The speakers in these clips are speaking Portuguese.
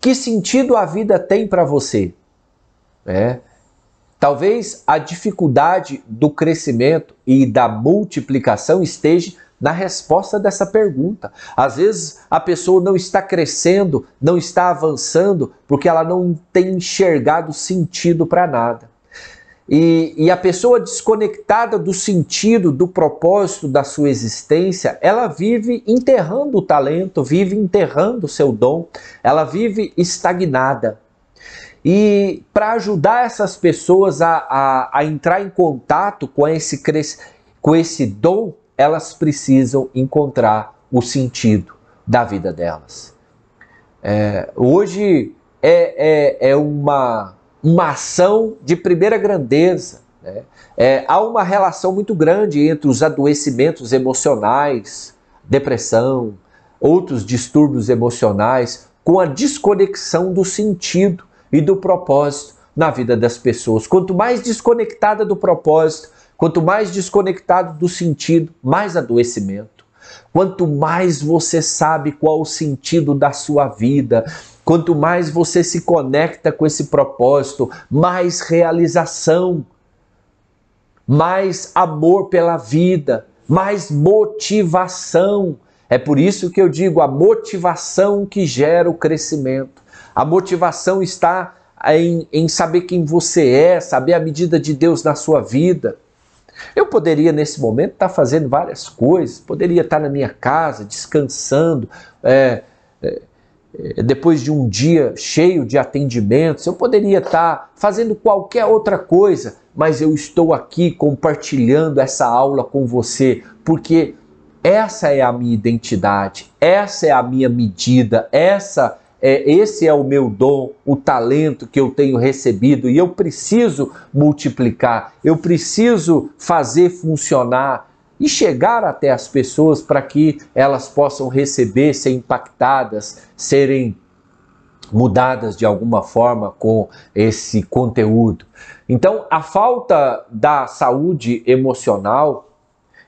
Que sentido a vida tem para você? É. Talvez a dificuldade do crescimento e da multiplicação esteja na resposta dessa pergunta. Às vezes a pessoa não está crescendo, não está avançando, porque ela não tem enxergado sentido para nada. E, e, a pessoa desconectada do sentido, do propósito da sua existência, ela vive enterrando o talento, vive enterrando o seu dom, ela vive estagnada. E para ajudar essas pessoas a, a, a, entrar em contato com esse, com esse dom, elas precisam encontrar o sentido da vida delas. É, hoje é, é, é uma uma ação de primeira grandeza. Né? É, há uma relação muito grande entre os adoecimentos emocionais, depressão, outros distúrbios emocionais, com a desconexão do sentido e do propósito na vida das pessoas. Quanto mais desconectada do propósito, quanto mais desconectado do sentido, mais adoecimento. Quanto mais você sabe qual o sentido da sua vida, Quanto mais você se conecta com esse propósito, mais realização, mais amor pela vida, mais motivação. É por isso que eu digo a motivação que gera o crescimento. A motivação está em, em saber quem você é, saber a medida de Deus na sua vida. Eu poderia, nesse momento, estar fazendo várias coisas, poderia estar na minha casa, descansando, é, é, depois de um dia cheio de atendimentos, eu poderia estar fazendo qualquer outra coisa, mas eu estou aqui compartilhando essa aula com você, porque essa é a minha identidade, essa é a minha medida, essa é, esse é o meu dom, o talento que eu tenho recebido e eu preciso multiplicar, eu preciso fazer funcionar e chegar até as pessoas para que elas possam receber, ser impactadas, serem mudadas de alguma forma com esse conteúdo. Então, a falta da saúde emocional,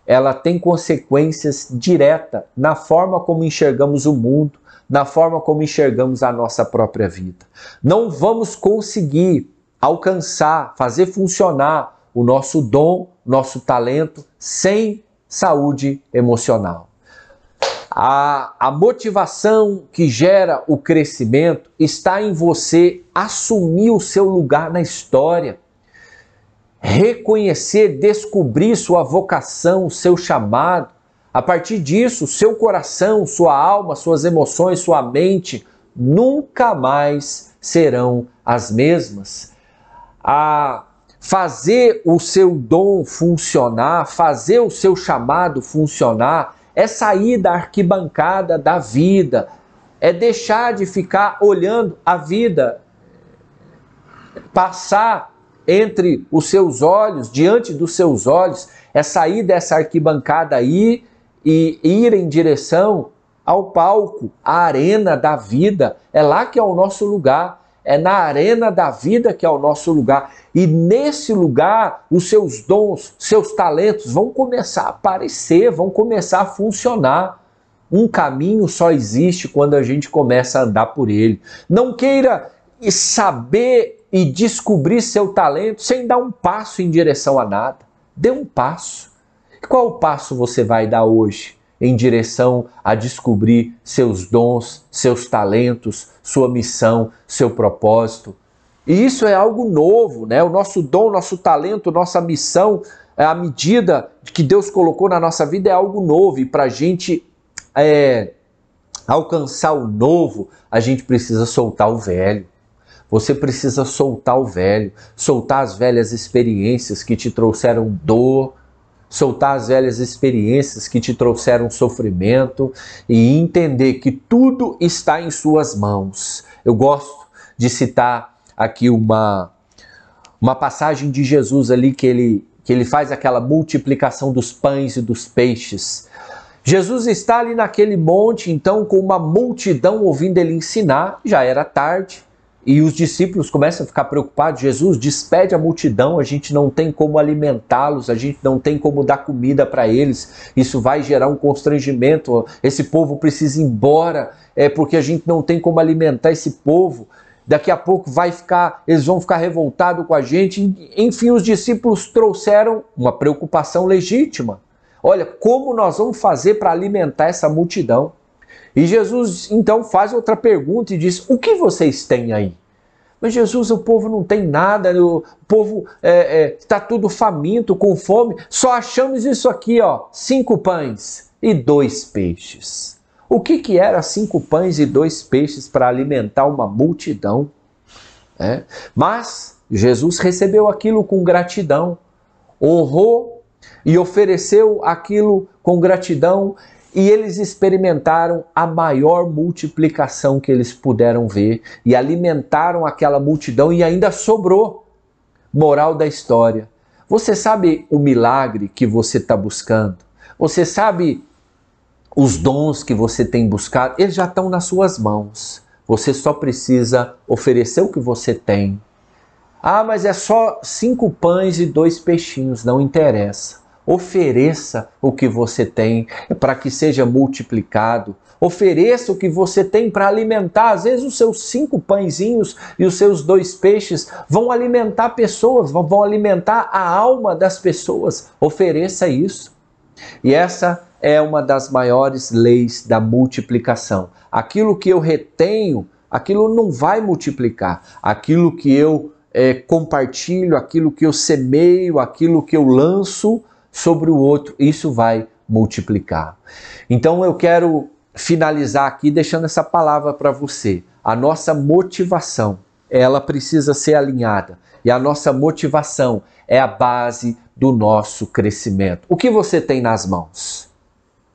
ela tem consequências diretas na forma como enxergamos o mundo, na forma como enxergamos a nossa própria vida. Não vamos conseguir alcançar, fazer funcionar o nosso dom, nosso talento, sem saúde emocional. A, a motivação que gera o crescimento está em você assumir o seu lugar na história, reconhecer, descobrir sua vocação, seu chamado. A partir disso, seu coração, sua alma, suas emoções, sua mente nunca mais serão as mesmas. A fazer o seu dom funcionar, fazer o seu chamado funcionar, é sair da arquibancada da vida, é deixar de ficar olhando a vida passar entre os seus olhos, diante dos seus olhos, é sair dessa arquibancada aí e ir em direção ao palco, à arena da vida. É lá que é o nosso lugar. É na arena da vida que é o nosso lugar. E nesse lugar, os seus dons, seus talentos vão começar a aparecer, vão começar a funcionar. Um caminho só existe quando a gente começa a andar por ele. Não queira saber e descobrir seu talento sem dar um passo em direção a nada. Dê um passo. Qual passo você vai dar hoje? Em direção a descobrir seus dons, seus talentos, sua missão, seu propósito. E isso é algo novo, né? O nosso dom, nosso talento, nossa missão, é a medida que Deus colocou na nossa vida é algo novo. E para a gente é, alcançar o novo, a gente precisa soltar o velho. Você precisa soltar o velho, soltar as velhas experiências que te trouxeram dor, soltar as velhas experiências que te trouxeram sofrimento e entender que tudo está em suas mãos. Eu gosto de citar aqui uma, uma passagem de Jesus ali que ele, que ele faz aquela multiplicação dos pães e dos peixes. Jesus está ali naquele monte, então, com uma multidão ouvindo ele ensinar, já era tarde, E os discípulos começam a ficar preocupados. Jesus despede a multidão, a gente não tem como alimentá-los, a gente não tem como dar comida para eles. Isso vai gerar um constrangimento. Esse povo precisa ir embora, é porque a gente não tem como alimentar esse povo. Daqui a pouco vai ficar, eles vão ficar revoltados com a gente. Enfim, os discípulos trouxeram uma preocupação legítima. Olha, como nós vamos fazer para alimentar essa multidão? E Jesus então faz outra pergunta e diz: O que vocês têm aí? Mas Jesus, o povo não tem nada, o povo está é, é, tá tudo faminto, com fome. Só achamos isso aqui, ó, cinco pães e dois peixes. O que, que era cinco pães e dois peixes para alimentar uma multidão? É. Mas Jesus recebeu aquilo com gratidão, honrou e ofereceu aquilo com gratidão e eles experimentaram a maior multiplicação que eles puderam ver e alimentaram aquela multidão e ainda sobrou. Moral da história. Você sabe o milagre que você está buscando? Você sabe os dons que você tem buscado? Eles já estão nas suas mãos. Você só precisa oferecer o que você tem. Ah, mas é só cinco pães e dois peixinhos. Não interessa. Ofereça o que você tem para que seja multiplicado. Ofereça o que você tem para alimentar. Às vezes, os seus cinco pãezinhos e os seus dois peixes vão alimentar pessoas, vão alimentar a alma das pessoas. Ofereça isso. E essa é uma das maiores leis da multiplicação. Aquilo que eu retenho, aquilo não vai multiplicar. Aquilo que eu é, compartilho, aquilo que eu semeio, aquilo que eu lanço, sobre o outro, isso vai multiplicar. Então eu quero finalizar aqui deixando essa palavra para você. A nossa motivação, ela precisa ser alinhada. E a nossa motivação é a base do nosso crescimento. O que você tem nas mãos?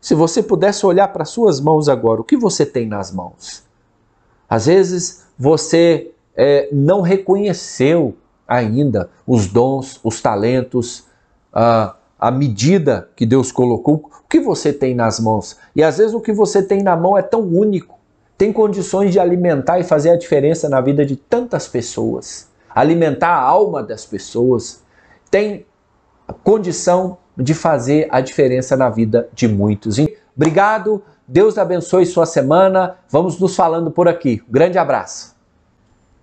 Se você pudesse olhar para suas mãos agora, o que você tem nas mãos? Às vezes você é, não reconheceu ainda os dons, os talentos, uh, a medida que Deus colocou, o que você tem nas mãos. E às vezes o que você tem na mão é tão único, tem condições de alimentar e fazer a diferença na vida de tantas pessoas, alimentar a alma das pessoas, tem condição de fazer a diferença na vida de muitos. Obrigado, Deus abençoe sua semana. Vamos nos falando por aqui. Grande abraço.